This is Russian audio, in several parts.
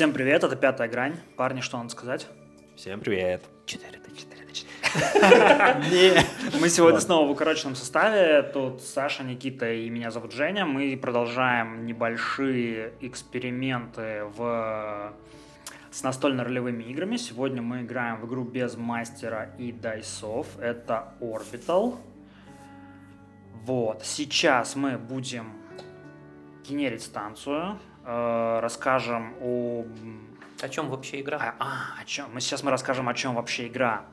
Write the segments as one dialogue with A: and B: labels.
A: Всем привет, это пятая грань. Парни, что надо сказать?
B: Всем привет.
A: 4 до 4 до 4. Мы сегодня снова в укороченном составе. Тут Саша, Никита и меня зовут Женя. Мы продолжаем небольшие эксперименты в с настольно-ролевыми играми. Сегодня мы играем в игру без мастера и дайсов. Это Orbital. Вот. Сейчас мы будем генерить станцию. Э, расскажем о...
C: О чем вообще игра?
A: А, а, о чем? Мы сейчас мы расскажем, о чем вообще игра.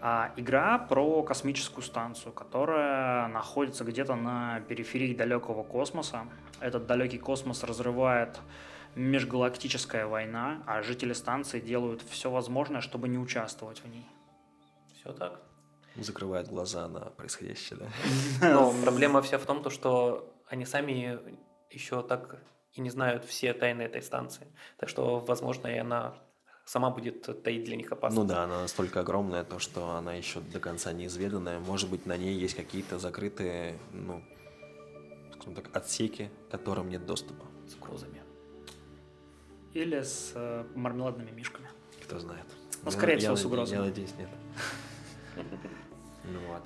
A: А, игра про космическую станцию, которая находится где-то на периферии далекого космоса. Этот далекий космос разрывает межгалактическая война, а жители станции делают все возможное, чтобы не участвовать в ней.
C: Все так.
B: Закрывают глаза на происходящее, да?
C: Но проблема вся в том, что они сами еще так и не знают все тайны этой станции. Так что, возможно, и она сама будет таить для них опасность.
B: Ну да, она настолько огромная, то, что она еще до конца неизведанная. Может быть, на ней есть какие-то закрытые, ну, скажем так, отсеки, к которым нет доступа.
C: С угрозами.
A: Или с э, мармеладными мишками.
B: Кто знает.
A: Ну, скорее
B: Я-
A: всего,
B: я
A: с угрозами.
B: Я надеюсь, нет. Ну вот.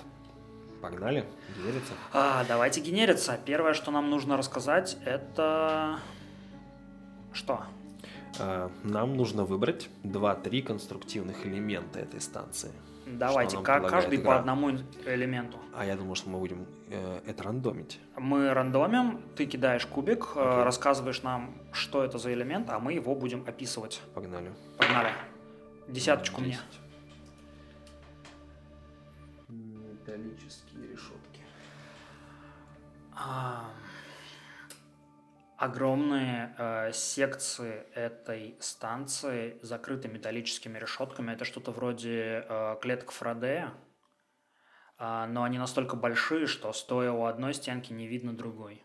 B: Погнали, верится.
A: А, давайте генериться. Первое, что нам нужно рассказать, это... Что?
B: А, Нам нужно выбрать 2-3 конструктивных элемента этой станции.
A: Давайте,
B: нам
A: ка-
B: предлагает
A: каждый по
B: игра?
A: одному элементу.
B: А я думал, что мы будем э, это рандомить.
A: Мы рандомим, ты кидаешь кубик, э,
B: Окей.
A: рассказываешь нам, что это за элемент, а мы его будем описывать.
B: Погнали.
A: Погнали. Десяточку мне.
B: Десять.
A: Огромные э, секции этой станции закрыты металлическими решетками. Это что-то вроде э, клеток Фарадея, А, но они настолько большие, что стоя у одной стенки не видно другой.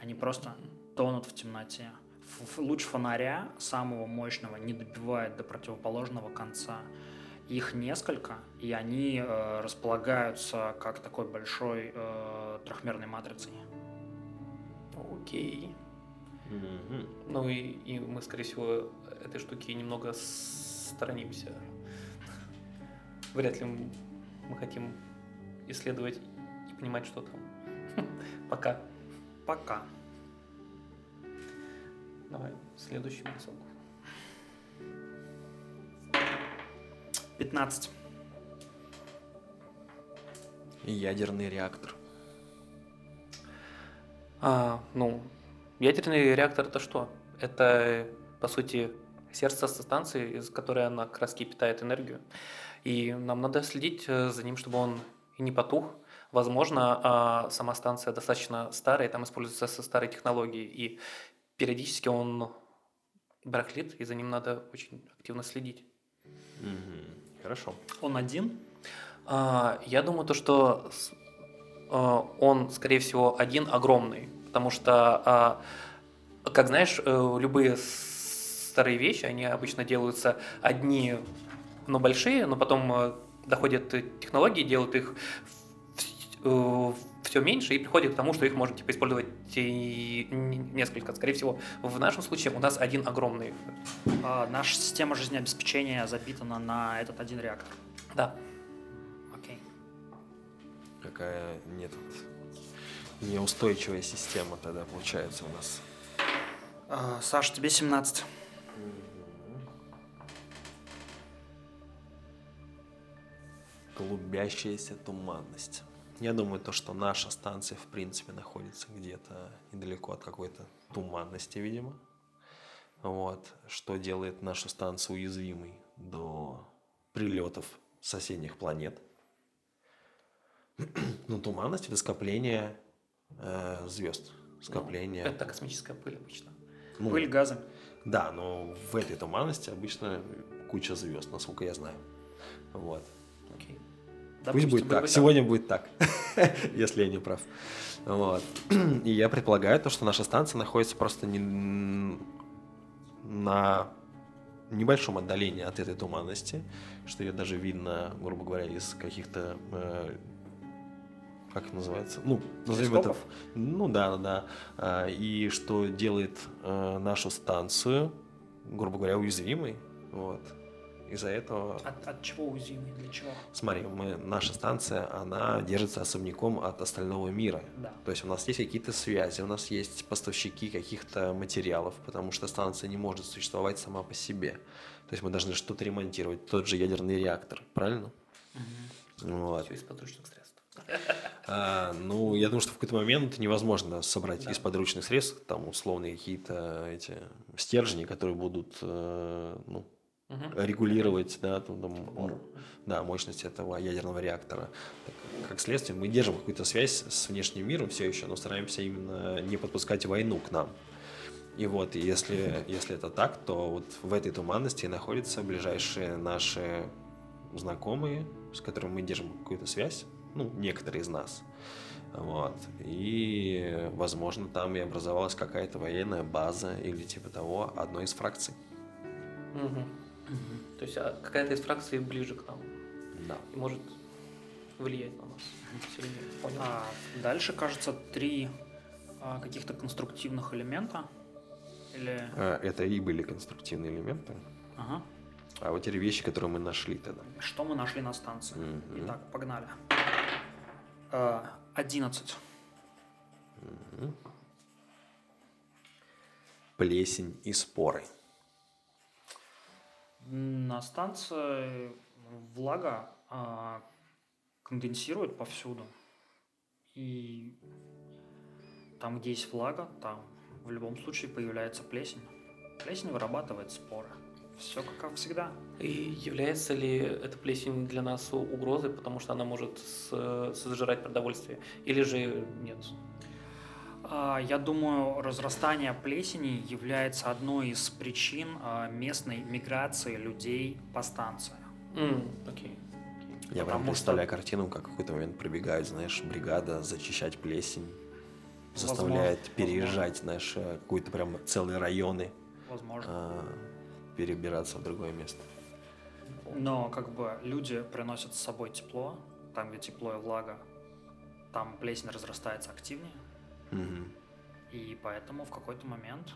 A: Они просто тонут в темноте. Ф- ф- Луч фонаря самого мощного не добивает до противоположного конца. Их несколько, и они э, располагаются как такой большой э, трехмерной матрицей.
C: Окей.
B: Мгм.
C: Ну и, и мы, скорее всего, этой штуки немного сторонимся. Вряд ли мы хотим исследовать и понимать, что там. Пока.
A: Пока.
C: Давай, следующий бросок.
A: 15.
B: И ядерный реактор.
C: А, ну, ядерный реактор это что? Это, по сути, сердце станции, из которой она как раз питает энергию. И нам надо следить э, за ним, чтобы он и не потух. Возможно, а, сама станция достаточно старая, и там используются со старой технологии, и периодически он барахлит, и за ним надо очень активно следить.
B: Мгм. Хорошо.
A: Он один?
C: А, Я думаю, то, что а, он, скорее всего, один огромный, потому что, а, как знаешь, э, любые старые вещи, они обычно делаются одни, но большие, но потом э, доходят э, технологии, делают их все меньше и приходят к тому, что их можно типа использовать и несколько. Скорее всего, в нашем случае у нас один огромный.
A: А, наша система жизнеобеспечения запитана на этот один реактор.
C: Да.
A: Окей.
B: Какая нет неустойчивая система тогда получается у нас.
A: А, Саш, тебе 17.
B: Клубящаяся туманность. Я думаю, то, что наша станция, в принципе, находится где-то недалеко от какой-то туманности, видимо. Вот, что делает нашу станцию уязвимой до прилетов соседних планет. Ну, туманность это скопление э, звезд. Скопление.
C: Это космическая пыль обычно.
B: ну,
A: Пыль, газы.
B: Да, но в этой туманности обычно куча звезд, насколько я знаю. Вот.
A: Допустим,
B: Пусть будет так. Сегодня будет так, если я не прав. Вот. И я предполагаю то, что наша станция находится просто не- на небольшом отдалении от этой туманности, что ее даже видно, грубо говоря, из каких-то э, как это называется? Ну, назовем это... Ну да, да. А, и что делает э, нашу станцию, грубо говоря, уязвимой. Вот. Из-за этого...
A: От, от чего уязвимой? Для чего?
B: Смотри, мы, наша станция, она держится особняком от остального мира.
A: Да.
B: То есть у нас есть какие-то связи, у нас есть поставщики каких-то материалов, потому что станция не может существовать сама по себе. То есть мы должны что-то ремонтировать, тот же ядерный реактор, правильно?
C: Угу. Вот. Все из подручных средств.
B: А, ну, я думаю, что в какой-то момент невозможно собрать да. из подручных средств там условные какие-то эти стержни, которые будут э, ну, угу. регулировать да, там, там, да, мощность этого ядерного реактора. Так, как следствие, мы держим какую-то связь с внешним миром все еще, но стараемся именно не подпускать войну к нам. И вот, если, если это так, то вот в этой туманности находятся ближайшие наши знакомые, с которыми мы держим какую-то связь, ну, некоторые из нас. Вот. И, возможно, там и образовалась какая-то военная база или типа того, одной из фракций.
C: Угу. Угу. То есть а какая-то из фракций ближе к нам.
B: Да.
C: И может влиять на нас сильнее.
A: Понял. А, дальше, кажется, три а, каких-то конструктивных элемента. Или...
B: А, это и были конструктивные элементы.
A: Ага.
B: А вот те вещи, которые мы нашли тогда.
A: Что мы нашли на станции?
B: Mm-hmm.
A: Итак, погнали. Uh, 11.
B: Mm-hmm. Плесень и споры.
A: На станции влага а, конденсирует повсюду. И там, где есть влага, там в любом случае появляется плесень. Плесень вырабатывает споры. Все как всегда.
C: И является ли эта плесень для нас угрозой, потому что она может сожрать продовольствие? Или же нет?
A: А, я думаю, разрастание плесени является одной из причин а, местной миграции людей по станции.
C: Mm, okay.
B: Я прям представляю что... картину, как в какой-то момент пробегает, знаешь, бригада зачищать плесень, заставляет возможно, переезжать, возможно. знаешь, какие-то прям целые районы.
A: Возможно. А,
B: перебираться в другое место.
A: Но как бы люди приносят с собой тепло, там, где тепло и влага, там плесень разрастается активнее.
B: Угу.
A: И поэтому в какой-то момент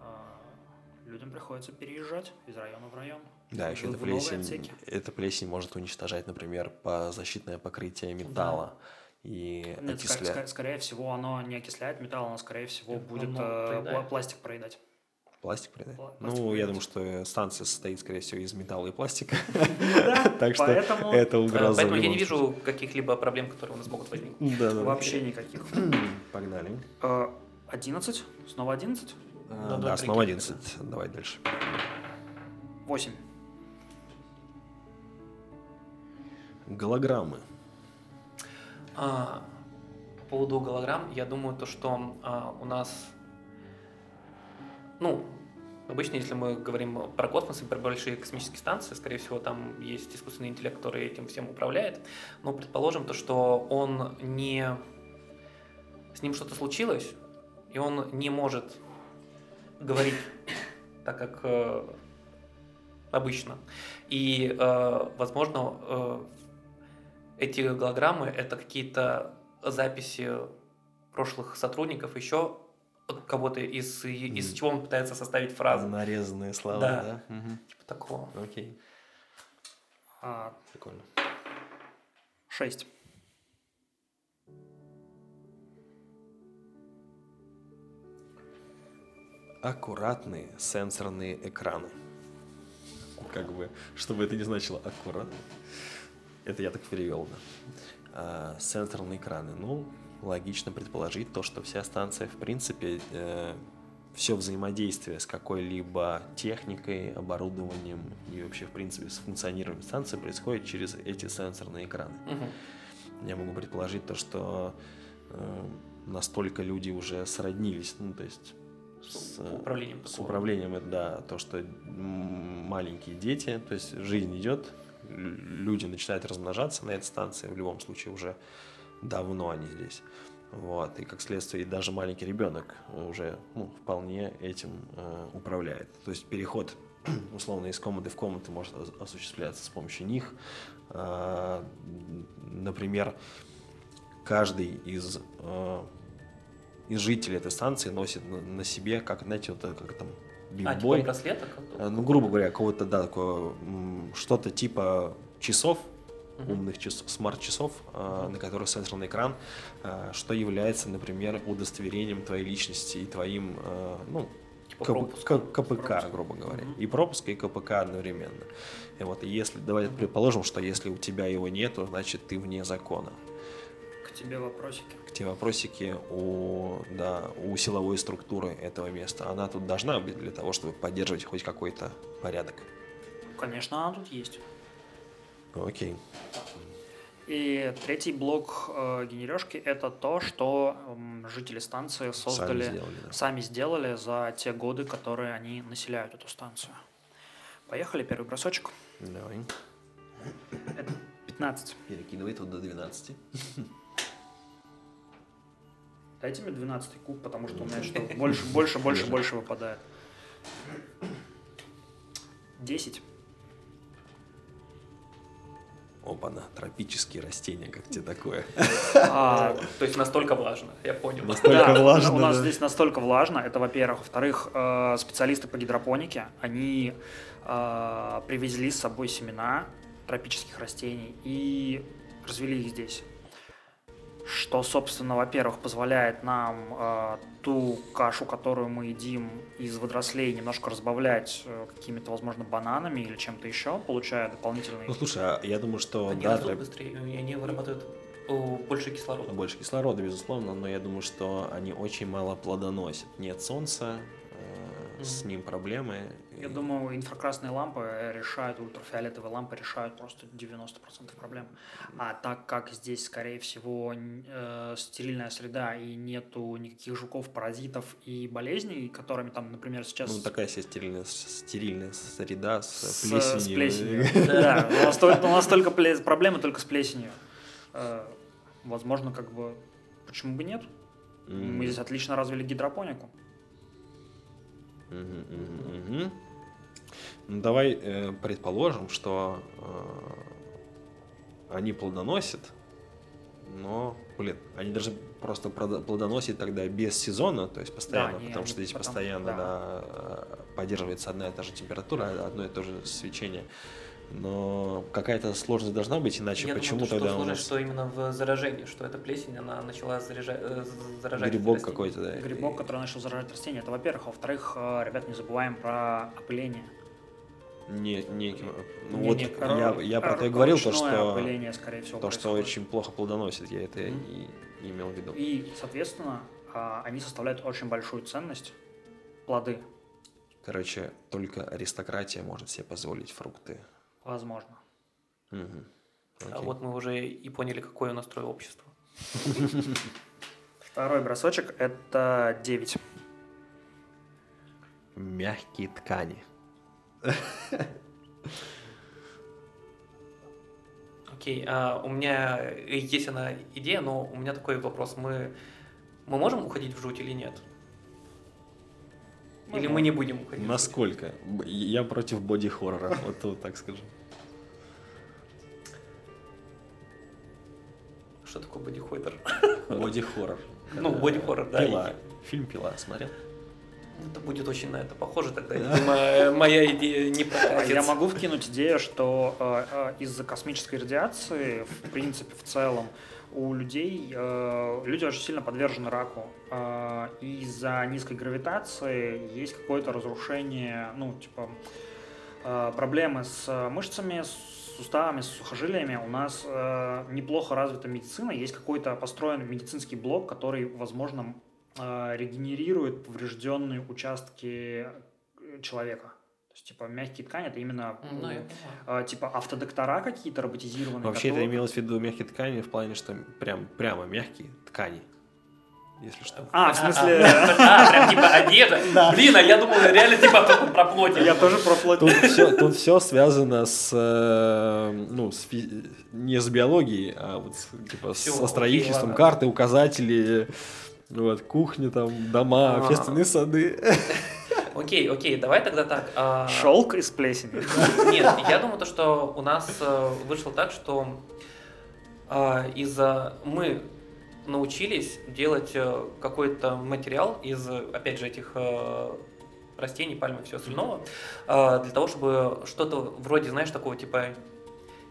A: э, людям приходится переезжать из района в район.
B: Да, еще эта плесень, эта плесень может уничтожать, например, по защитное покрытие металла. Да. И
A: Нет, окисля... ск- скорее всего, оно не окисляет металл, оно, скорее всего, будет э, пластик проедать.
B: Пластик? Пластик ну, проедать. я думаю, что станция состоит, скорее всего, из металла и пластика.
A: Так что
B: это угроза.
C: Поэтому я не вижу каких-либо проблем, которые у нас могут возникнуть.
A: Вообще никаких.
B: Погнали.
A: 11? Снова 11?
B: Да, снова 11. Давай дальше.
A: 8.
B: Голограммы.
C: А, по поводу голограмм, я думаю, то, что а, у нас ну, обычно, если мы говорим про космос и про большие космические станции, скорее всего, там есть искусственный интеллект, который этим всем управляет. Но предположим то, что он не... С ним что-то случилось, и он не может говорить так, как э, обычно. И, э, возможно, э, эти голограммы — это какие-то записи прошлых сотрудников еще кого-то из, из чего он пытается составить фразу.
B: Нарезанные слова,
C: да? да? Угу. Типа такого.
B: Окей.
A: А,
B: Прикольно.
A: Шесть.
B: Аккуратные сенсорные экраны. Как бы, чтобы это не значило аккуратно. Это я так перевел, да. А, сенсорные экраны. Ну, логично предположить то, что вся станция, в принципе, э, все взаимодействие с какой-либо техникой, оборудованием и вообще, в принципе, с функционированием станции происходит через эти сенсорные экраны.
C: Угу.
B: Я могу предположить то, что э, настолько люди уже сроднились, ну, то есть
C: с, с управлением,
B: с управлением, да, то, что маленькие дети, то есть жизнь идет, люди начинают размножаться на этой станции, в любом случае уже давно они здесь. Вот, и как следствие, и даже маленький ребенок уже ну, вполне этим э, управляет. То есть переход условно из комнаты в комнату может осуществляться с помощью них. Э, например, каждый из, э, из жителей этой станции носит на, на себе, как, знаете, вот как там,
C: А, типа браслета?
B: Э, ну, грубо говоря, какого-то, да, такое, что-то типа часов. Умных часов, смарт-часов, э, на которых сенсорный экран, э, что является, например, удостоверением твоей личности и твоим, э, ну,
C: Типа
B: К-
C: пропуск.
B: К- КПК,
A: Пропуск.
B: грубо говоря.
A: Мгм.
B: И пропуск, и КПК одновременно. И вот если, давайте предположим, что если у тебя его нету, значит ты вне закона.
A: К тебе вопросики.
B: К те вопросики у, да, у силовой структуры этого места. Она тут должна быть для того, чтобы поддерживать хоть какой-то порядок.
A: Конечно, она тут есть.
B: Ну, окей.
A: И третий блок э, генережки – это то, что м, жители станции создали,
B: Сами сделали, да.
A: сами сделали за те годы, которые они населяют эту станцию. Поехали, первый бросочек.
B: Давай.
A: Это 15.
B: Перекидывай тут до 12.
A: Дайте мне 12 куб, потому что у меня что больше, больше, больше, больше выпадает. 10.
B: Опа-на, тропические растения, как тебе такое?
A: А,
C: То есть настолько влажно, я понял.
B: Настолько
A: Да,
B: влажно,
A: У нас
B: да.
A: здесь настолько влажно, это во-первых. Во-вторых, э, специалисты по гидропонике, они э, привезли с собой семена тропических растений и развели их здесь. Что, собственно, во-первых, позволяет нам э, ту кашу, которую мы едим из водорослей, немножко разбавлять э, какими-то, возможно, бананами или чем-то еще, получая дополнительный...
B: Ну, слушай, а я думаю, что
C: Они
B: да,
C: растут быстрее, они вырабатывают о, больше кислорода.
B: Больше кислорода, безусловно, но я думаю, что они очень мало плодоносят. Нет солнца, э, с
C: Мгм.
B: ним проблемы.
A: Я
B: И-
A: думаю, инфракрасные лампы решают, ультрафиолетовые лампы решают просто 90% проблем. А так как здесь, скорее всего, э, стерильная среда и нету никаких жуков, паразитов и болезней, которыми там, например, сейчас...
B: Ну, такая себе стерильная, стерильная среда с,
A: с,
B: плесенью.
A: с плесенью. Да, у нас только, у нас только проблемы только с плесенью. Э, Возможно, как бы, почему бы нет? Мы здесь отлично развили гидропонику.
B: Мгм, мгм, мгм. Ну, давай э, предположим, что э, они плодоносят, но, блин, они даже просто плодоносят тогда без сезона, то есть постоянно,
A: они-
B: потому
A: они
B: что здесь
A: потом-
B: постоянно
A: да.
B: да, поддерживается одна и та же температура, одно и то же свечение. Но какая-то сложность должна быть, иначе
C: Я
B: почему
C: думаю, то, что
B: тогда у
C: сложность,
B: нас
C: что именно в заражении, что эта плесень, она начала заряжа- э, заражать
B: грибок какой-то, да?
A: Грибок,
B: и-
A: который начал заражать растения, это во-первых. А во-вторых, э, ребят, не забываем про опыление.
B: Не, не, ну
A: Не-
B: вот
A: не,
B: я,
A: р-
B: я про то и говорил, то что,
A: опыление, скорее всего,
B: то, что очень плохо плодоносит, я это
A: Мгм.
B: и, и имел в виду.
A: И, соответственно, а, они составляют очень большую ценность. Плоды,
B: Короче, только аристократия может себе позволить фрукты.
A: возможно.
B: Мгм.
C: А вот мы уже и поняли, какое у нас строй общество.
A: Второй бросочек – это 9.
B: Мягкие ткани.
C: Окей, а у меня есть она идея, но у меня такой вопрос. Мы, мы можем уходить в жуть или нет? Или мы не будем уходить? в жуть?
B: Насколько? Я против боди-хоррора, вот тут так скажу.
C: Что такое бодихойдер?
B: Боди-хоррор.
C: Ну, боди-хоррор, да.
B: Пила. Фильм «Пила» смотрел?
C: Это будет очень на это похоже тогда. Видимо, э, моя идея не прокатится.
A: Я могу вкинуть идею, что э, э, из-за космической радиации, в принципе, в целом, у людей, э, люди очень сильно подвержены раку. Э, из-за низкой гравитации есть какое-то разрушение, ну, типа, э, проблемы с мышцами, с суставами, с сухожилиями. У нас э, неплохо развита медицина, есть какой-то построен медицинский блок, который, возможно, регенерирует поврежденные участки э, человека. То есть, типа, мягкие ткани это именно
C: Ну, понимаю.
A: э, типа автодоктора какие-то роботизированные.
B: Вообще это
A: которые-
B: имелось в виду мягкие ткани в плане, что прям, прямо мягкие ткани, если что.
A: А, в смысле,
C: А, прям типа одежда? Блин, а я думал реально типа про- плоть.
A: я тоже про плоть.
B: Тут все, тут все связано с, э, ну, с не с биологией, а вот с, типа,
C: Всё,
B: со строительством, карты, указатели, вот, кухни, там, дома,
C: А.
B: общественные сады.
C: Окей, окей, давай тогда так. а,
A: Шелк из плесени.
C: Нет, я думаю, то, что у нас э, вышло так, что а, из-за мы научились делать э, какой-то материал из, опять же, этих э, растений, пальмы, все остального, э, для того, чтобы что-то вроде, знаешь, такого типа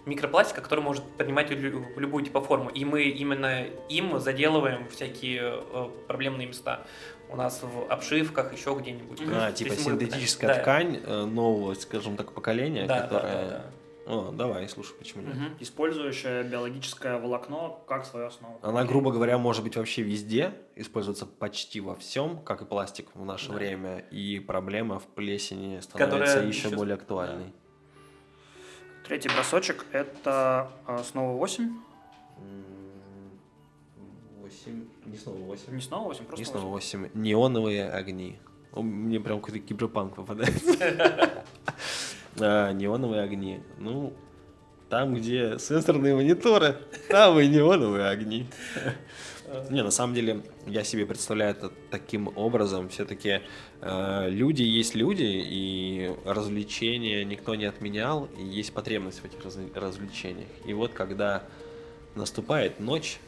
C: микропластика, который может принимать лю- любую типа форму. И мы именно им заделываем всякие э, проблемные места. У нас в обшивках, еще где-нибудь.
B: А, типа
C: есть мы-
B: синтетическая
C: да.
B: ткань э, нового, скажем так, поколения,
C: Да, да,
B: которая...
C: да, да.
B: О, давай, слушай, почему нет?
A: Мгм. Использующая биологическое волокно как свою основу.
B: Она, грубо говоря, может быть вообще везде, используется почти во всем, как и пластик в наше
C: Да.
B: время, и проблема в плесени становится
C: Которая
B: еще
C: еще-
B: более актуальной.
A: Третий бросочек это э, снова 8.
B: М, Восемь, не снова восемь.
A: Не снова 8, просто
B: Не снова
A: 8.
B: восемь. Неоновые огни. Мне прям какой-то киберпанк попадается. А, Неоновые огни. Ну, там, где сенсорные мониторы, там и неоновые огни. Не, на самом деле, я себе представляю это таким образом. Все-таки люди есть люди, и развлечения никто не отменял, и есть потребность в этих раз- развлечениях. И вот когда наступает ночь,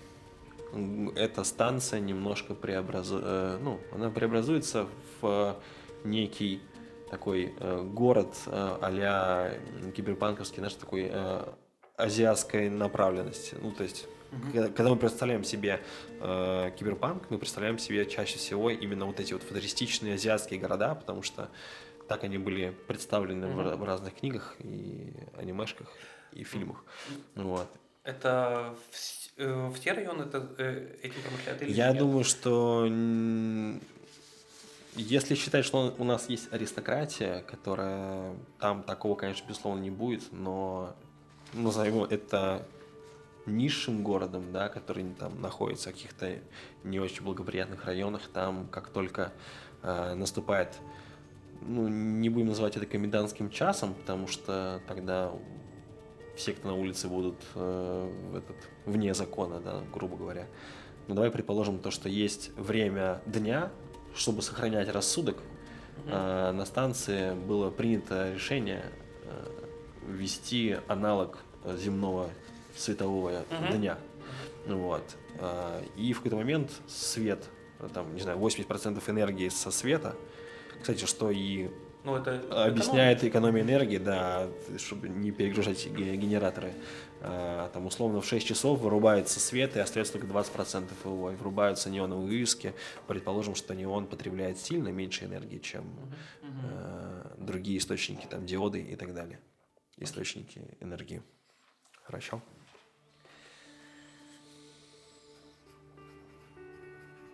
B: эта станция немножко преобразуется, ну, она преобразуется в некий такой э, город э, а-ля киберпанковский, знаешь, такой э, азиатской направленности. Ну, то есть, когда, когда мы представляем себе э, киберпанк, мы представляем себе чаще всего именно вот эти вот футуристичные азиатские города, потому что так они были представлены в,
C: Мгм.
B: ра- в разных книгах и анимешках и фильмах. Вот.
C: Это в, э, в те районы это, э, этим промышляют или
B: Я
C: нет?
B: думаю, что если считать, что у нас есть аристократия, которая там такого, конечно, безусловно, не будет, но назовем это низшим городом, да, который там находится в каких-то не очень благоприятных районах, там как только э, наступает, ну, не будем называть это комендантским часом, потому что тогда все, кто на улице будут э, этот, вне закона, да, грубо говоря. Но давай предположим то, что есть время дня, чтобы сохранять рассудок. Э, на станции было принято решение э, ввести аналог э, земного светового
C: Мгм.
B: дня. Вот. А, И в какой-то момент свет, э, там, не знаю, 80% энергии со света, кстати, что и
C: Ну, это
B: объясняет экономию энергии, да, чтобы не перегружать ге- генераторы. А, Там условно в 6 часов вырубается свет и остается только 20% его. И врубаются неоновые вывески. Предположим, что неон потребляет сильно меньше энергии, чем э, другие источники, там диоды и так далее. Источники энергии. Хорошо.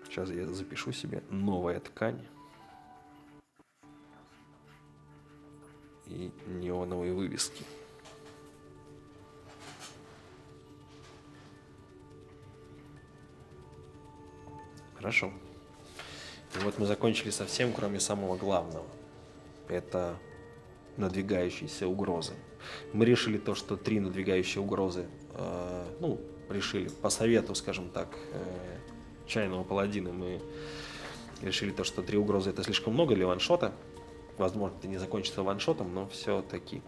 B: Сейчас я запишу себе новая ткань. и неоновые вывески. Хорошо. И вот мы закончили совсем, кроме самого главного. Это надвигающиеся угрозы. Мы решили то, что три надвигающие угрозы, э, ну, решили по совету, скажем так, э, чайного паладина, мы решили то, что три угрозы это слишком много для ваншота. Возможно, это не закончится ваншотом, но все-таки.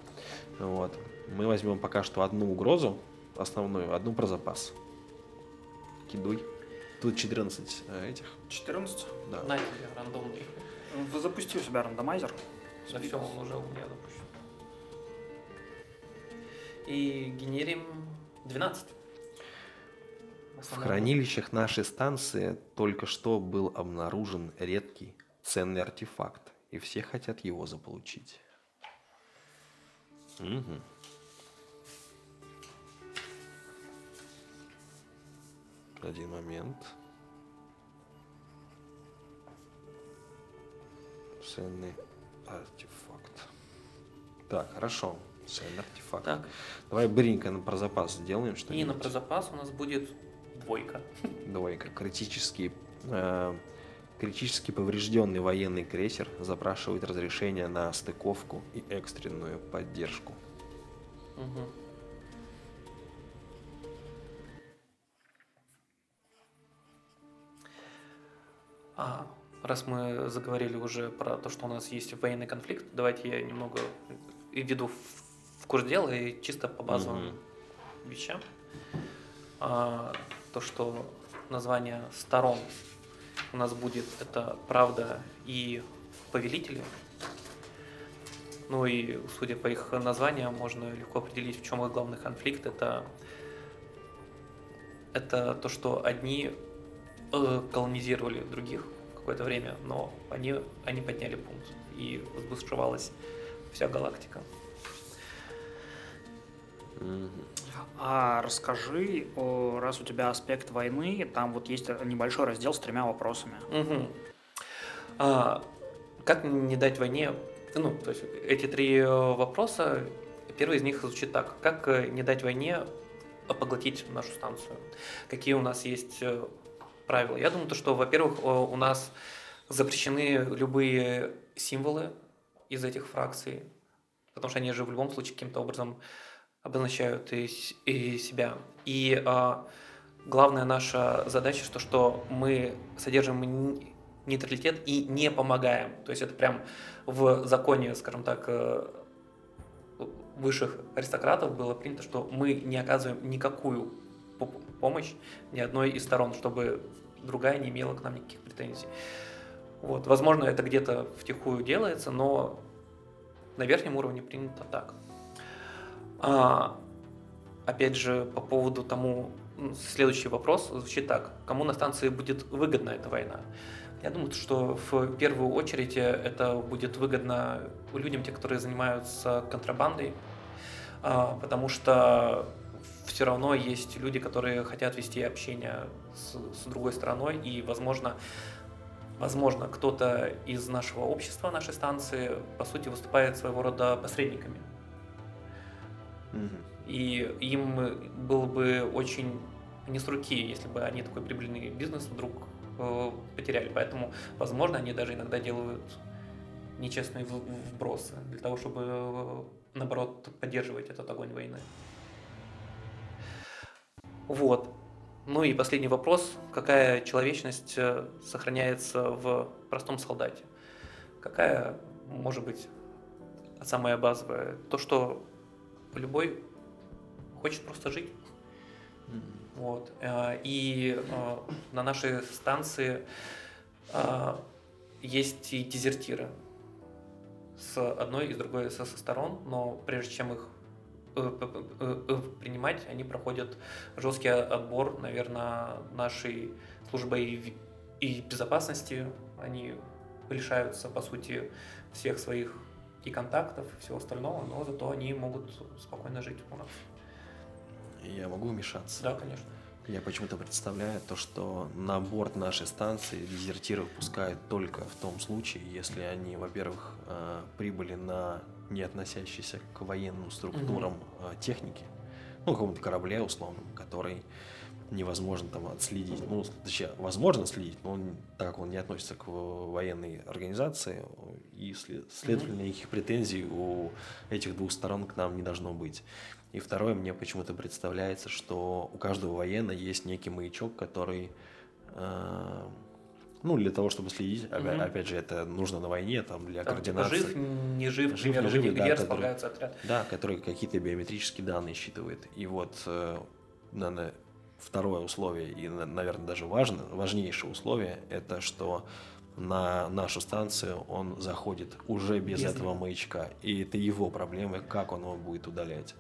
B: Вот. Мы возьмем пока что одну угрозу, основную, одну про запас. Кидуй. Тут 14 э, этих.
A: 14.
B: Да.
C: На тебе рандомный.
A: Запусти у себя рандомайзер.
C: Да все, он уже у меня запущен. И генерим 12.
B: В хранилищах нашей станции только что был обнаружен редкий ценный артефакт, и все хотят его заполучить. Мгм. Один момент. Ценный артефакт. Так, хорошо. Ценный артефакт.
C: Так,
B: Давай быренько на про запас сделаем
C: и
B: что-нибудь.
C: на про запас у нас будет двойка.
B: Двойка. Критический, э, критически поврежденный военный крейсер запрашивает разрешение на стыковку и экстренную поддержку.
C: Мгм. А, раз мы заговорили уже про то, что у нас есть военный конфликт, давайте я немного введу в, в курс дела и чисто по базовым
B: Мгм.
C: вещам. А, то, что название сторон у нас будет это правда и повелители. Ну и судя по их названиям, можно легко определить, в чем их главный конфликт. Это, это то, что одни э, колонизировали других какое-то время, но они, они подняли пункт, и разбушевалась вся галактика.
A: А расскажи, раз у тебя аспект войны, там вот есть небольшой раздел с тремя вопросами.
C: Угу. А, как не дать войне? Ну, то есть эти три э, вопроса, первый из них звучит так. Как э, не дать войне поглотить нашу станцию? Какие у нас есть э, правила? Я думаю, то, что, во-первых, у нас запрещены любые символы из этих фракций, потому что они же в любом случае каким-то образом обозначают и, и себя. И а, главная наша задача, что, что мы содержим нейтралитет и не помогаем. То есть это прям в законе, скажем так, э, высших аристократов было принято, что мы не оказываем никакую помощь ни одной из сторон, чтобы другая не имела к нам никаких претензий. Вот. Возможно, это где-то втихую делается, но на верхнем уровне принято так. А, опять же, по поводу тому, следующий вопрос звучит так. Кому на станции будет выгодна эта война? Я думаю, что в первую очередь это будет выгодно людям, те, которые занимаются контрабандой, а, потому что все равно есть люди, которые хотят вести общение с, с другой стороной, и, возможно, возможно, кто-то из нашего общества, нашей станции, по сути, выступает своего рода посредниками. И им было бы очень не с руки, если бы они такой прибыльный бизнес вдруг э, потеряли. Поэтому, возможно, они даже иногда делают нечестные вбросы для того, чтобы, э, наоборот, поддерживать этот огонь войны. Вот. Ну и последний вопрос. Какая человечность э, сохраняется в простом солдате? Какая, может быть, самая базовая? То, что любой хочет просто жить. Вот. Э, и э, на нашей станции э, есть и дезертиры с одной и с другой со сторон, но прежде чем их принимать, они проходят жесткий отбор, наверное, нашей службы и безопасности. Они лишаются, по сути, всех своих и контактов, и всего остального, но зато они могут спокойно жить у нас.
B: Я могу вмешаться?
C: Да, конечно.
B: Я почему-то представляю то, что на борт нашей станции дезертиров пускают только в том случае, если они, во-первых, э, прибыли на не относящиеся к военным структурам угу. техники, ну, каком-то корабле условном, который невозможно там отследить. Ну, точнее, возможно следить, но он, так как он не относится к военной организации, и, следовательно, никаких претензий у этих двух сторон к нам не должно быть. И второе, мне почему-то представляется, что у каждого военного есть некий маячок, который, э, ну, для того, чтобы следить, угу. опять, опять же, это нужно на войне, там, для там, типа координации.
C: Жив, не жив, жив, не жив,
B: да, который, отряд. Да, который какие-то биометрические данные считывает. И вот, э, наверное, второе условие и, наверное, даже важно, важнейшее условие, это что на нашу станцию он заходит уже без, без этого маячка. И это его проблемы, как он его будет удалять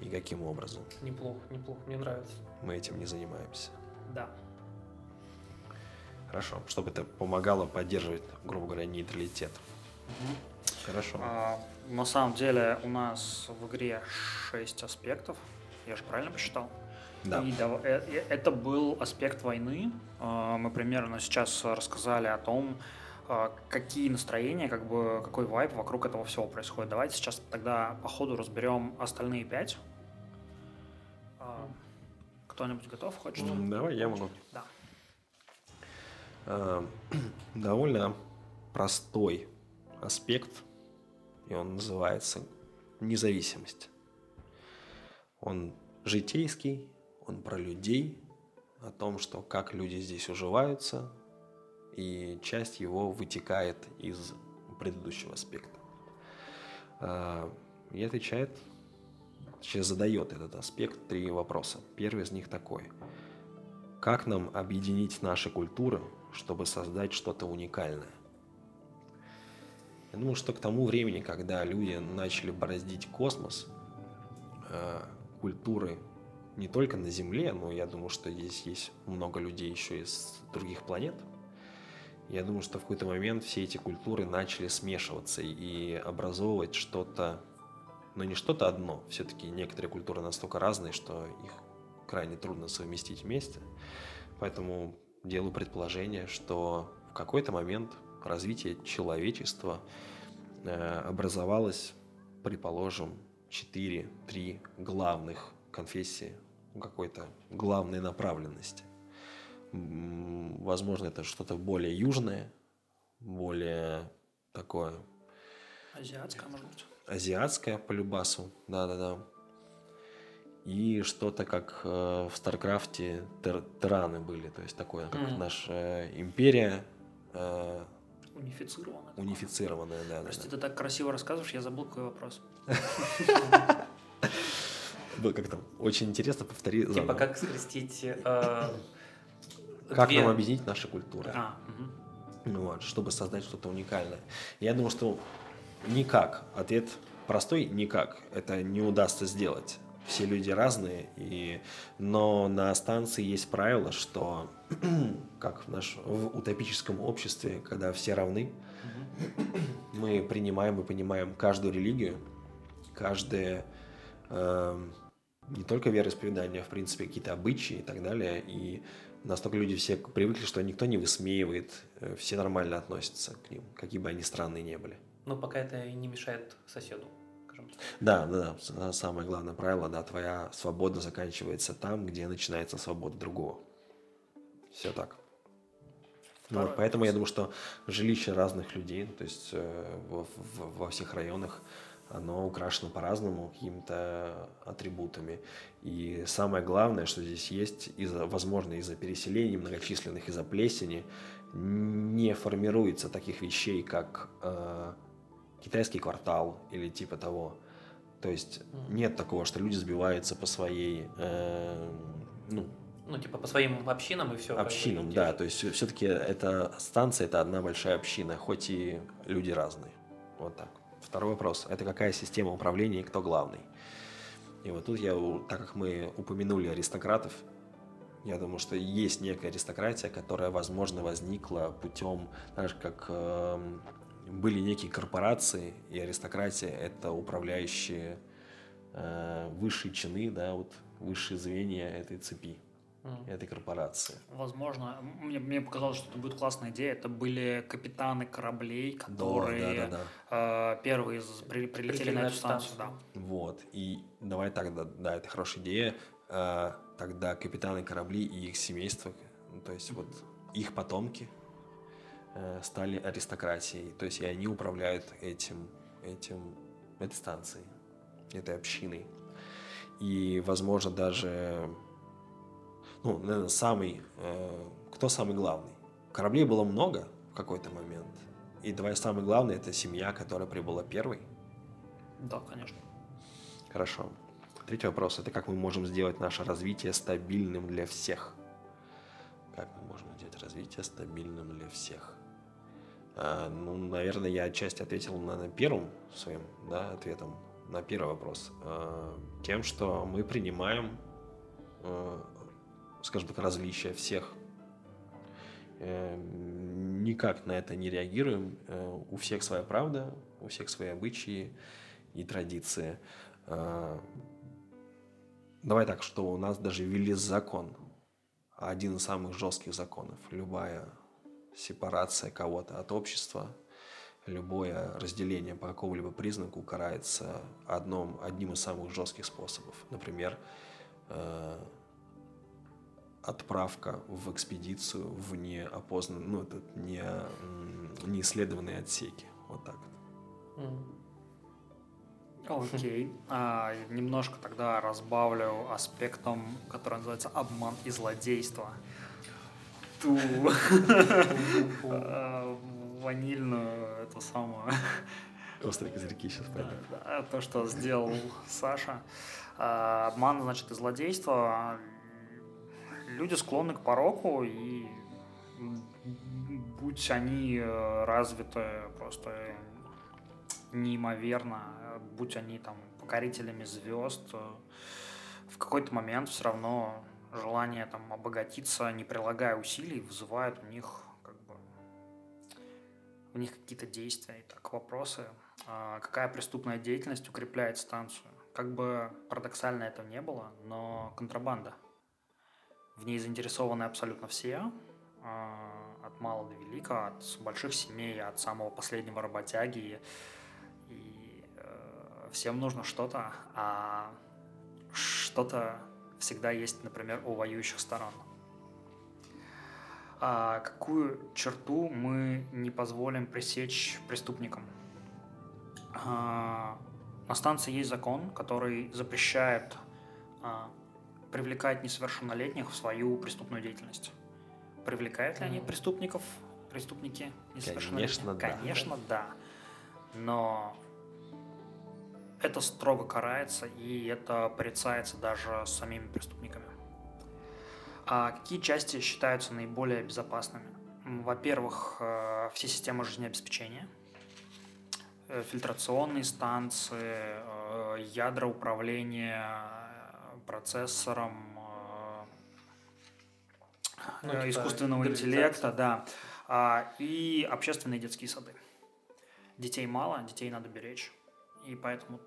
B: и каким образом.
C: Неплохо, неплохо, мне нравится.
B: Мы этим не занимаемся.
A: Да.
B: Хорошо, чтобы это помогало поддерживать, грубо говоря, нейтралитет. Угу. Хорошо.
A: А, на самом деле у нас в игре 6 аспектов. Я же правильно посчитал?
B: Да. И
A: э, э, это был аспект войны. А, мы примерно сейчас рассказали о том, а, какие настроения, как бы, какой вайп вокруг этого всего происходит. Давайте сейчас тогда по ходу разберем остальные пять. А, кто-нибудь готов, хочет?
B: Давай, я могу.
A: Да.
B: Довольно простой аспект, и он называется независимость. Он житейский, он про людей, о том, что как люди здесь уживаются, и часть его вытекает из предыдущего аспекта. А, и отвечает, точнее задает этот аспект три вопроса. Первый из них такой. как нам объединить наши культуры, чтобы создать что-то уникальное. Я думаю, что к тому времени, когда люди начали бороздить космос, э, культуры не только на Земле, но я думаю, что здесь есть много людей еще из других планет. Я думаю, что в какой-то момент все эти культуры начали смешиваться и образовывать что-то, но не что-то одно. Все-таки некоторые культуры настолько разные, что их крайне трудно совместить вместе. Поэтому делаю предположение, что в какой-то момент развития человечества э, образовалось, предположим, 4-3 главных конфессии, ну, какой-то главной направленности. Возможно, это что-то более южное, более такое...
A: Азиатское, может быть.
B: Азиатское по любасу, да-да-да. И что-то как э, в StarCraft е тер, терраны были, то есть такое, как mm. наша э, империя, э,
A: Унифицированная.
B: Унифицированная, да.
A: Прости,
B: да,
A: ты так красиво рассказываешь, я забыл какой вопрос.
B: Было как-то очень интересно, повтори
C: Типа
B: заново.
C: как скрестить... э,
B: Как
C: две-
B: нам объединить наши культуры?
A: А.
B: Ну вот, чтобы создать что-то уникальное. Я думаю, что никак. Ответ простой – никак. Это не удастся сделать. Все люди разные, и... но на станции есть правило, что как в, наш... в утопическом обществе, когда все равны, мы принимаем и понимаем каждую религию, каждое эм, не только вероисповедание, а в принципе какие-то обычаи и так далее. И настолько люди все привыкли, что никто не высмеивает, э, все нормально относятся к ним, какие бы они странные не были.
C: Ну, пока это не мешает соседу, скажем.
B: Да, да, да. С- Самое главное правило, да, твоя свобода заканчивается там, где начинается свобода другого. Все так. Ну, вот, поэтому я думаю, что жилище разных людей, то есть э, во, в- во всех районах, оно украшено по-разному какими-то атрибутами. И самое главное, что здесь есть, из-за, возможно, из-за переселений многочисленных, из-за плесени, не формируется таких вещей, как э, китайский квартал или типа того. То есть нет такого, что люди сбиваются по своей, э, ну,
C: Ну, типа по своим общинам и все.
B: общинам, да. То есть все-таки эта станция это одна большая община, хоть и люди разные. Вот так. Второй вопрос. Это какая система управления и кто главный? И вот тут я, так как мы упомянули аристократов, я думаю, что есть некая аристократия, которая, возможно, возникла путем, знаешь, как эм, были некие корпорации, и аристократия – это управляющие э, высшие чины, да, вот высшие звенья этой цепи,
C: Мгм.
B: этой корпорации.
A: Возможно, мне, мне показалось, что это будет классная идея. Это были капитаны кораблей, которые
B: Да, да, да.
A: э, первые при- прилетели на эту станцию. Да.
B: Вот. И давай так, да, да, это хорошая идея. А, тогда капитаны корабли и их семейства, ну, то есть вот их потомки э, стали аристократией. То есть и они управляют этим, этим, этой станцией, этой общиной. И, возможно, даже, ну, наверное, самый, э, кто самый главный? Кораблей было много в какой-то момент. И давай самый главный – это семья, которая прибыла первой.
A: да, конечно.
B: Хорошо. Третий вопрос – это как мы можем сделать наше развитие стабильным для всех? Как мы можем сделать развитие стабильным для всех? А, ну, наверное, я отчасти ответил на, на первым своим да, ответом на первый вопрос. А, тем, что мы принимаем, э, скажем так, различия всех. Э, никак на это не реагируем. Э, у всех своя правда, у всех свои обычаи и традиции. А, Давай так, что у нас даже ввели закон, один из самых жестких законов. Любая сепарация кого-то от общества, любое разделение по какому-либо признаку карается одном, одним из самых жестких способов. Например, э, отправка в экспедицию в неопознанные, ну, это не, м, неисследованные отсеки. Вот так.
A: Окей. А, немножко тогда разбавлю аспектом, который называется обман и злодейство. Ту а, ванильную, эту самую,
B: Острые козырьки сейчас
A: да, то, что сделал Саша. А, Обман, значит, и злодейство. Люди склонны к пороку, и будь они э, развиты просто неимоверно, будь они там покорителями звезд, э, в какой-то момент все равно желание там обогатиться, не прилагая усилий, вызывает у них как бы у них какие-то действия. Так, вопросы. А какая преступная деятельность укрепляет станцию? Как бы парадоксально это не было, но контрабанда. В ней заинтересованы абсолютно все, а, от мала до велика, от больших семей, от самого последнего работяги. И э, всем нужно что-то, а что-то всегда есть, например, у воюющих сторон. А какую черту мы не позволим пресечь преступникам? А, на станции есть закон, который запрещает а, привлекать несовершеннолетних в свою преступную деятельность. Привлекают ли они преступников, преступники
B: несовершеннолетних? Конечно,
A: да. Конечно, да. Но это строго карается, и это порицается даже самими преступниками. А какие части считаются наиболее безопасными? Во-первых, э, все системы жизнеобеспечения, э, фильтрационные станции, э, ядра управления процессором, ну, типа искусственного интеллекта, да, а, и общественные детские сады. Детей мало, детей надо беречь и поэтому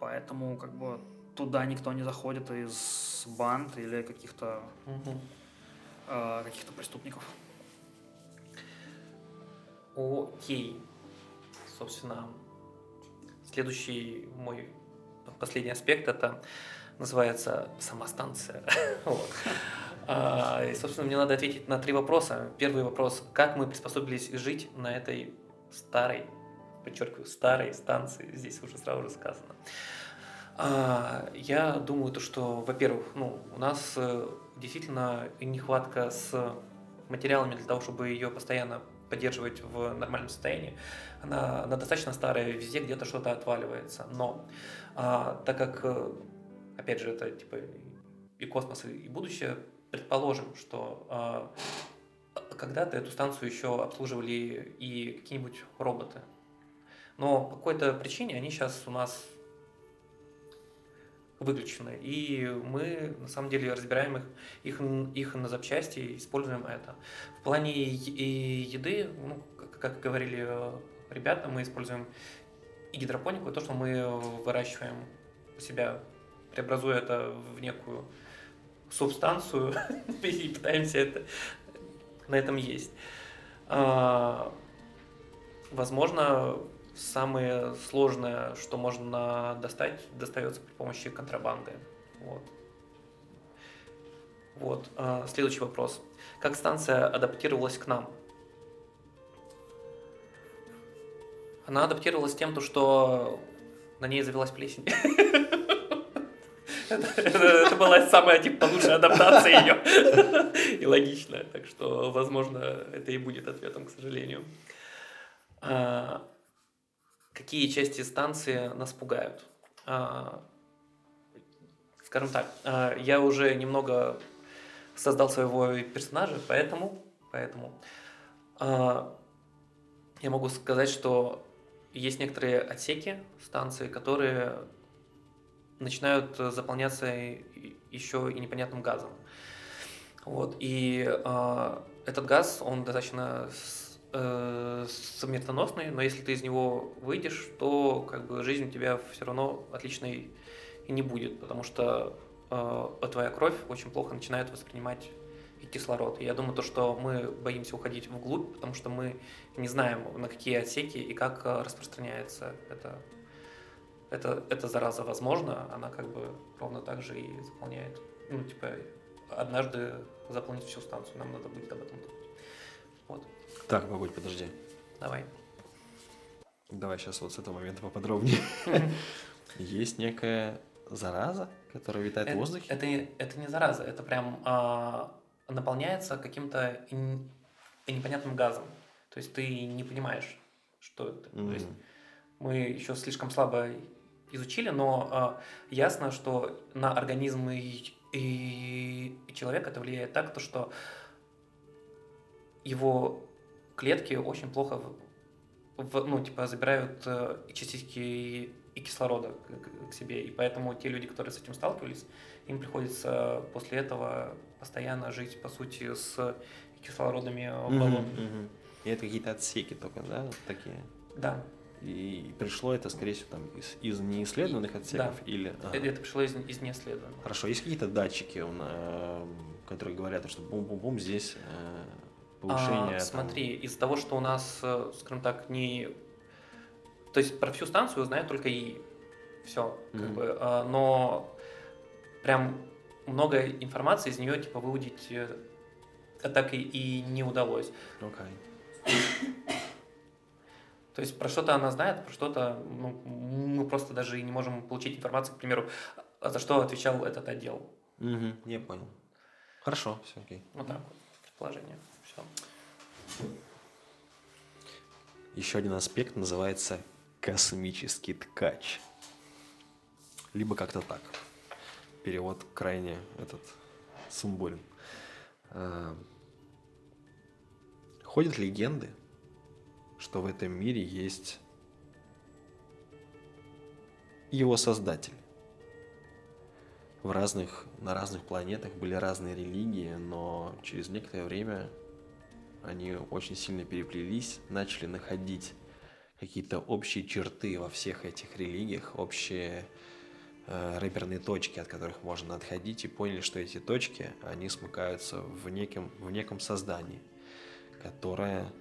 A: поэтому как бы туда никто не заходит из банд или каких-то угу. э, каких-то преступников.
C: Окей. Собственно, следующий мой последний аспект это называется самостанция. вот. а, и, собственно, мне надо ответить на три вопроса. Первый вопрос: как мы приспособились жить на этой старой подчеркиваю, старой станции, здесь уже сразу же сказано. А, я думаю, то, что, во-первых, ну, у нас э, действительно нехватка с материалами для того, чтобы ее постоянно поддерживать в нормальном состоянии. Она, она достаточно старая, везде где-то что-то отваливается. Но а, так как, э, опять же, это типа и космос, и будущее, предположим, что а, когда-то эту станцию еще обслуживали и какие-нибудь роботы, но по какой-то причине они сейчас у нас выключены. И мы на самом деле разбираем их, их, их на запчасти и используем это. В плане еды, ну, как, как говорили э, ребята, мы используем и гидропонику, и то, что мы выращиваем у себя, преобразуя это в некую субстанцию и пытаемся это на этом есть. А, возможно, Самое сложное, что можно достать, достается при помощи контрабанды. Вот. Вот. А, следующий вопрос. Как станция адаптировалась к нам? Она адаптировалась тем, то, что на ней завелась плесень. Это, была самая типа лучшая адаптация ее. И логичная. Так что, возможно, это и будет ответом, к сожалению. Какие части станции нас пугают. А, скажем так, а, я уже немного создал своего персонажа, поэтому, поэтому а, я могу сказать, что есть некоторые отсеки станции, которые начинают заполняться еще и непонятным газом. Вот, и э, этот газ, он достаточно э, смертоносный, но если ты из него выйдешь, то как бы жизнь у тебя все равно отличной и не будет, потому что э, твоя кровь очень плохо начинает воспринимать и кислород. И я думаю, то, что мы боимся уходить вглубь, потому что мы не знаем, на какие отсеки и как э, распространяется это, это, эта зараза. Возможно, она как бы ровно так же и заполняет, ну, типа, однажды заполнить всю станцию. Нам надо будет об этом думать.
B: Так, Погодь, подожди.
C: Давай.
B: Давай сейчас вот с этого момента поподробнее. Есть некая зараза, которая витает в воздухе?
C: Это, не, это не зараза, это прям а, наполняется каким-то непонятным газом. То есть ты не понимаешь, что это. То есть мы еще слишком слабо изучили, но а, ясно, что на организмы И, и человек это влияет так, то, что его клетки очень плохо в, в, ну, типа, забирают э, частички и кислорода к, к себе. И поэтому те люди, которые с этим сталкивались, им приходится после этого постоянно жить, по сути, с кислородными баллонами.
B: Мгм. И это какие-то отсеки только, да, вот такие?
C: Да,
B: И пришло это, скорее всего, там, из, из неисследованных отсеков или... ага.
C: это, пришло из, из неисследованного.
B: Хорошо, есть какие-то датчики, э, которые говорят, что бум-бум-бум, здесь повышение...
C: А,
B: там-
C: смотри, из-за того, что у нас, э, скажем так, не... То есть про всю станцию знаю только и все, как
B: Мгм.
C: бы, а, но прям много информации из нее типа выудить э, так и, и не удалось.
B: Окей.
C: То есть про что-то она знает, про что-то ну, мы просто даже и не можем получить информацию, к примеру, за что отвечал этот отдел.
B: Мгм, я понял. Хорошо, все окей.
C: Вот так вот, предположение. Все.
B: Еще один аспект называется космический ткач. Либо как-то так. Перевод крайне этот сумбурен. А, Ходят легенды, что в этом мире есть его создатель. В разных, на разных планетах были разные религии, но через некоторое время они очень сильно переплелись, начали находить какие-то общие черты во всех этих религиях, общие э, рэперные точки, от которых можно отходить, и поняли, что эти точки, они смыкаются в неком, в неком создании, которое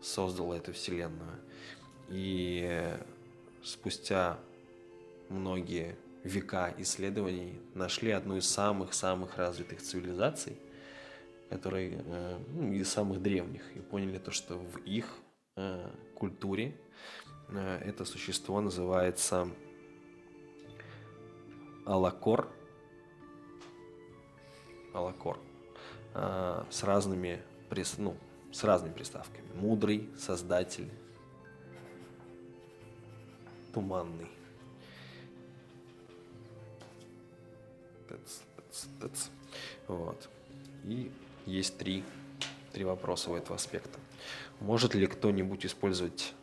B: создало эту вселенную. И спустя многие века исследований нашли одну из самых-самых развитых цивилизаций, которые э, ну, из самых древних, и поняли то, что в их э, культуре э, это существо называется Алакор. Алакор. Э, с разными, прис- ну, с разными приставками. Мудрый, создатель, туманный. Тыц, тыц, тыц. Вот. И есть три, три вопроса у этого аспекта. Может ли кто-нибудь использовать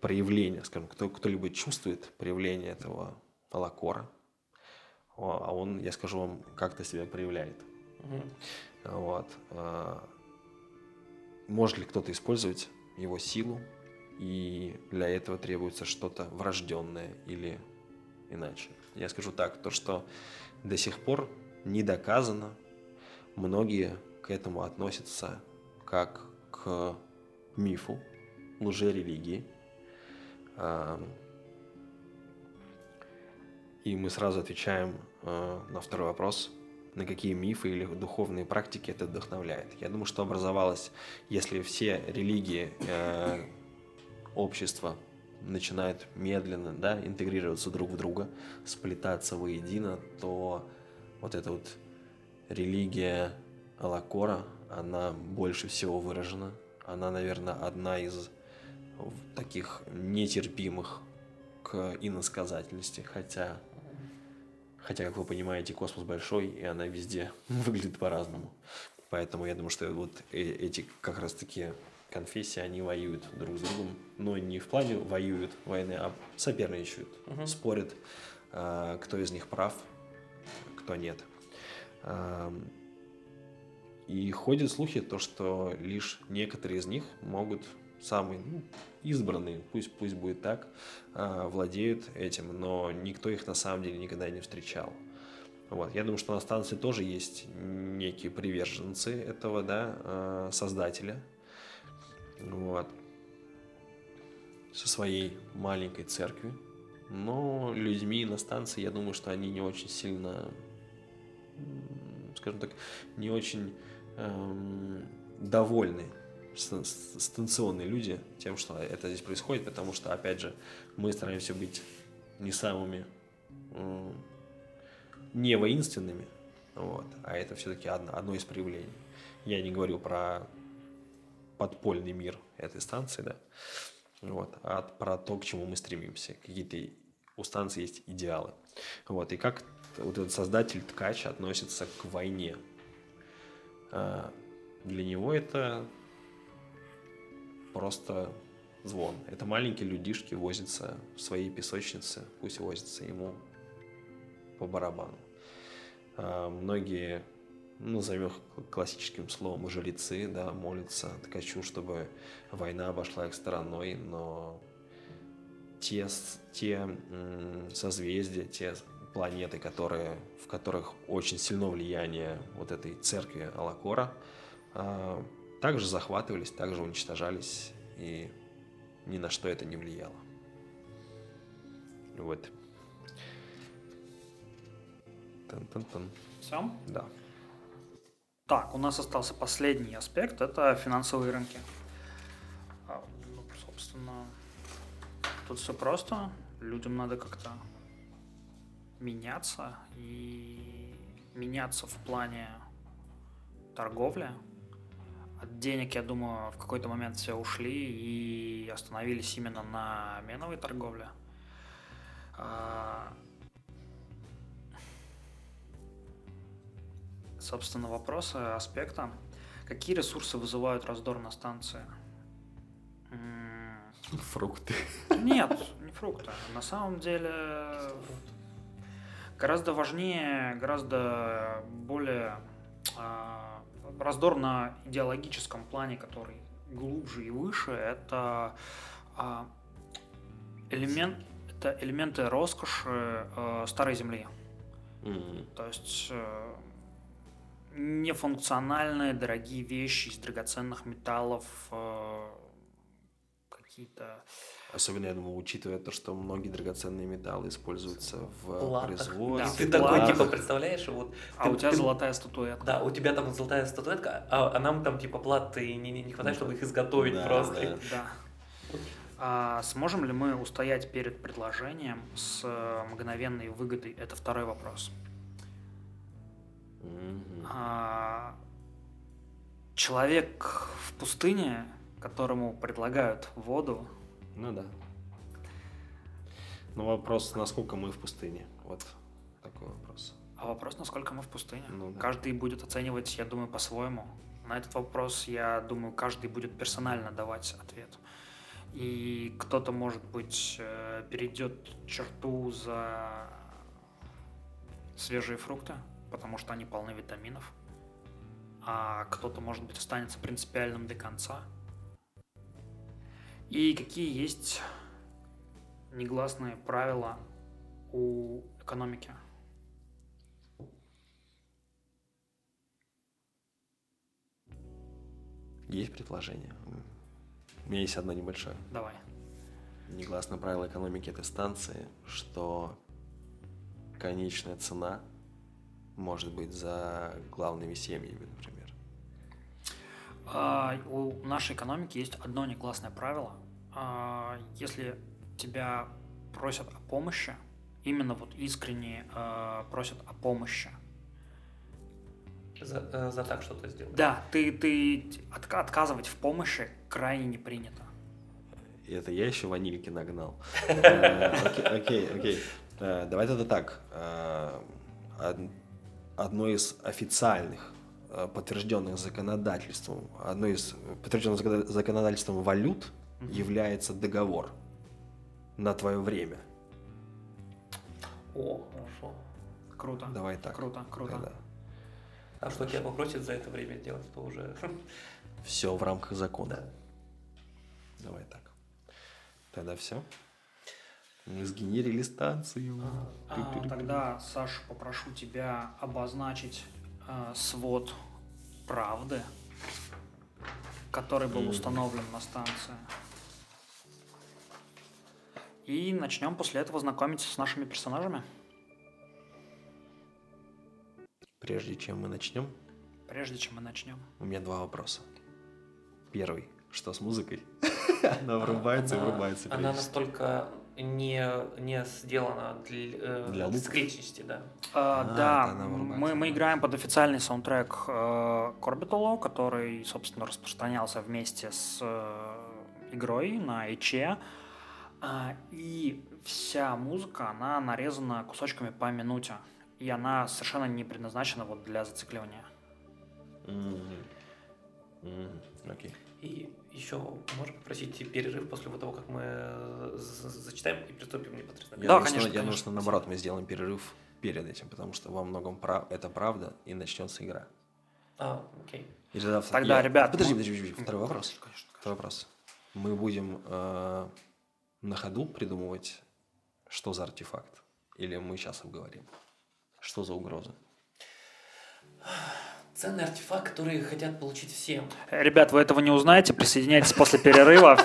B: проявление, скажем, кто, кто-либо чувствует проявление этого алакора, О, а он, я скажу вам, как-то себя проявляет.
C: Мгм.
B: Вот. а, Может ли кто-то использовать его силу, и для этого требуется что-то врожденное или иначе. Я скажу так, то, что до сих пор не доказано, многие к этому относятся как к мифу, лжерелигии. А, И мы сразу отвечаем э, на второй вопрос, на какие мифы или духовные практики это вдохновляет. Я думаю, что образовалось, если все религии э, общества начинают медленно да, интегрироваться друг в друга, сплетаться воедино, то вот эта вот религия Алакора, она больше всего выражена. Она, наверное, одна из таких нетерпимых к иносказательности, хотя, хотя, как вы понимаете, космос большой, и она везде выглядит по-разному. Поэтому я думаю, что вот э- эти как раз-таки конфессии, они воюют друг с другом, но не в плане воюют войны, а соперничают,
C: Мгм.
B: спорят, а, кто из них прав, кто нет. И ходят слухи, то, что лишь некоторые из них могут, самые ну, избранные, пусть, пусть будет так, а, владеют этим, но никто их на самом деле никогда не встречал. Вот. Я думаю, что на станции тоже есть некие приверженцы этого, да, а, создателя. Вот. Со своей маленькой церкви. Но людьми на станции, я думаю, что они не очень сильно, скажем так, не очень эм, довольны ста- ст- станционные люди тем, что это здесь происходит, потому что, опять же, мы стараемся быть не самыми м, не воинственными, вот, а это все-таки одно, одно из проявлений. Я не говорю про подпольный мир этой станции, да, вот, а про то, к чему мы стремимся. Какие-то у станции есть идеалы. Вот, и как вот этот создатель ткач относится к войне. А, для него это просто звон. Это маленькие людишки возятся в своей песочнице, пусть возятся ему по барабану. А, многие, назовем их классическим словом, жрецы, да, молятся ткачу, чтобы война обошла их стороной, но те, те созвездия, те планеты, которые, в которых очень сильно влияние вот этой церкви Алакора, а, также захватывались, также уничтожались, и ни на что это не влияло. Вот.
A: Тан-тан-тан. Все?
B: Да.
A: Так, у нас остался последний аспект, это финансовые рынки. А, ну, собственно, тут все просто. Людям надо как-то меняться и меняться в плане торговли. От денег, я думаю, в какой-то момент все ушли и остановились именно на меновой торговле. Собственно, вопросы аспекта. Какие ресурсы вызывают раздор на станции?
B: Фрукты.
A: Нет, не фрукты. На самом деле гораздо важнее, гораздо более э, раздор на идеологическом плане, который глубже и выше, это э, элемент, это элементы роскоши э, старой земли. Mm-hmm. То есть э, нефункциональные дорогие вещи из драгоценных металлов, э, какие-то...
B: Особенно, я думаю, учитывая то, что многие драгоценные металлы используются в Платах. производстве.
C: Да, ты такой, типа, представляешь, вот...
A: А ты, у тебя ты, золотая статуэтка.
C: Да, у тебя там золотая статуэтка, а, а нам там, типа, платы не, не, не хватает, чтобы их изготовить да, просто.
A: Да. да. А сможем ли мы устоять перед предложением с мгновенной выгодой? Это второй вопрос. А, человек в пустыне которому предлагают воду.
B: Ну да. Но вопрос, насколько мы в пустыне. Вот такой вопрос.
A: А вопрос, насколько мы в пустыне. Ну, да. Каждый будет оценивать, я думаю, по-своему. На этот вопрос, я думаю, каждый будет персонально давать ответ. И кто-то, может быть, э, перейдет черту за свежие фрукты, потому что они полны витаминов. А кто-то, может быть, останется принципиальным до конца – и какие есть негласные правила у экономики?
B: Есть предложение. У меня есть одно небольшое.
A: Давай.
B: Негласное правило экономики этой станции, что конечная цена может быть за главными семьями, например.
A: А, у нашей экономики есть одно негласное правило. А, если тебя просят о помощи, именно вот искренне а, просят о помощи.
C: За, э, за так что-то сделать.
A: Да, ты, ты от, отказывать в помощи крайне не принято.
B: Это я еще ванильки нагнал. Э, окей, окей. Э, давай тогда так. Одно из официальных Э, подтвержденных законодательством, одной из подтвержденных законодательством валют является договор на твое время.
C: О, хорошо.
A: Круто.
B: Давай так.
A: Круто, круто.
B: Тогда.
C: А Хорошо. что тебя попросят за это время делать, то уже...
B: Все в рамках закона. Да. Давай так. Тогда все. Мы сгенерили станцию.
A: А, тогда, Саша, попрошу тебя обозначить э, свод правды, который был установлен на станции. И начнем после этого знакомиться с нашими персонажами.
B: Прежде чем мы начнем.
A: Прежде чем мы начнем.
B: У меня два вопроса. Первый. Что с музыкой? Она врубается и врубается.
C: Она настолько не, не сделано для, э, для скрипчести, да.
A: А, а, да, мы, мы играем под официальный саундтрек э, который, собственно, распространялся вместе с э, игрой на ИЧе. А, и вся музыка, она нарезана кусочками по минуте. и она совершенно не предназначена вот для зацикливания.
B: Мгм. Мгм. Окей.
C: И еще можно попросить перерыв после того, как мы э, зачитаем и приступим непосредственно.
B: Я
A: Да,
B: что-
A: конечно,
B: Я думаю,
A: конечно.
B: что наоборот мы сделаем перерыв перед этим, потому что во многом прав- это правда, и начнется игра.
C: А, окей.
B: И тогда,
A: Тогда,
B: я-
A: ребят,
B: Подожди,
A: мы-
B: подожди, подожди, второй вопрос.
A: Конечно, конечно.
B: Второй вопрос. Мы будем э, на ходу придумывать, что за артефакт? Или мы сейчас обговорим? Что за угроза?
C: Ценный артефакт, который хотят получить все.
A: Ребят, вы этого не узнаете, присоединяйтесь после перерыва.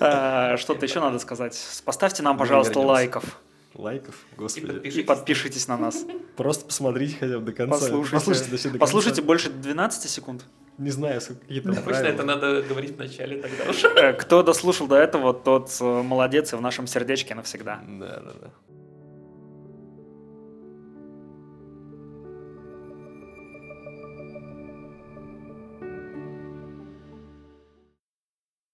A: А, Что-то еще надо сказать. Поставьте нам, пожалуйста, лайков
B: Лайков? Господи.
A: и
C: подпишитесь.
A: подпишитесь на нас.
B: Просто посмотрите хотя бы до конца.
A: Послушайте,
B: Послушайте, до
A: больше 12 секунд.
B: Не знаю, сколько- какие там
C: Обычно
B: правила.
C: это надо говорить в начале тогда уж.
A: Э, Кто дослушал до этого, тот э, молодец и в нашем сердечке навсегда.
B: Да, да, да.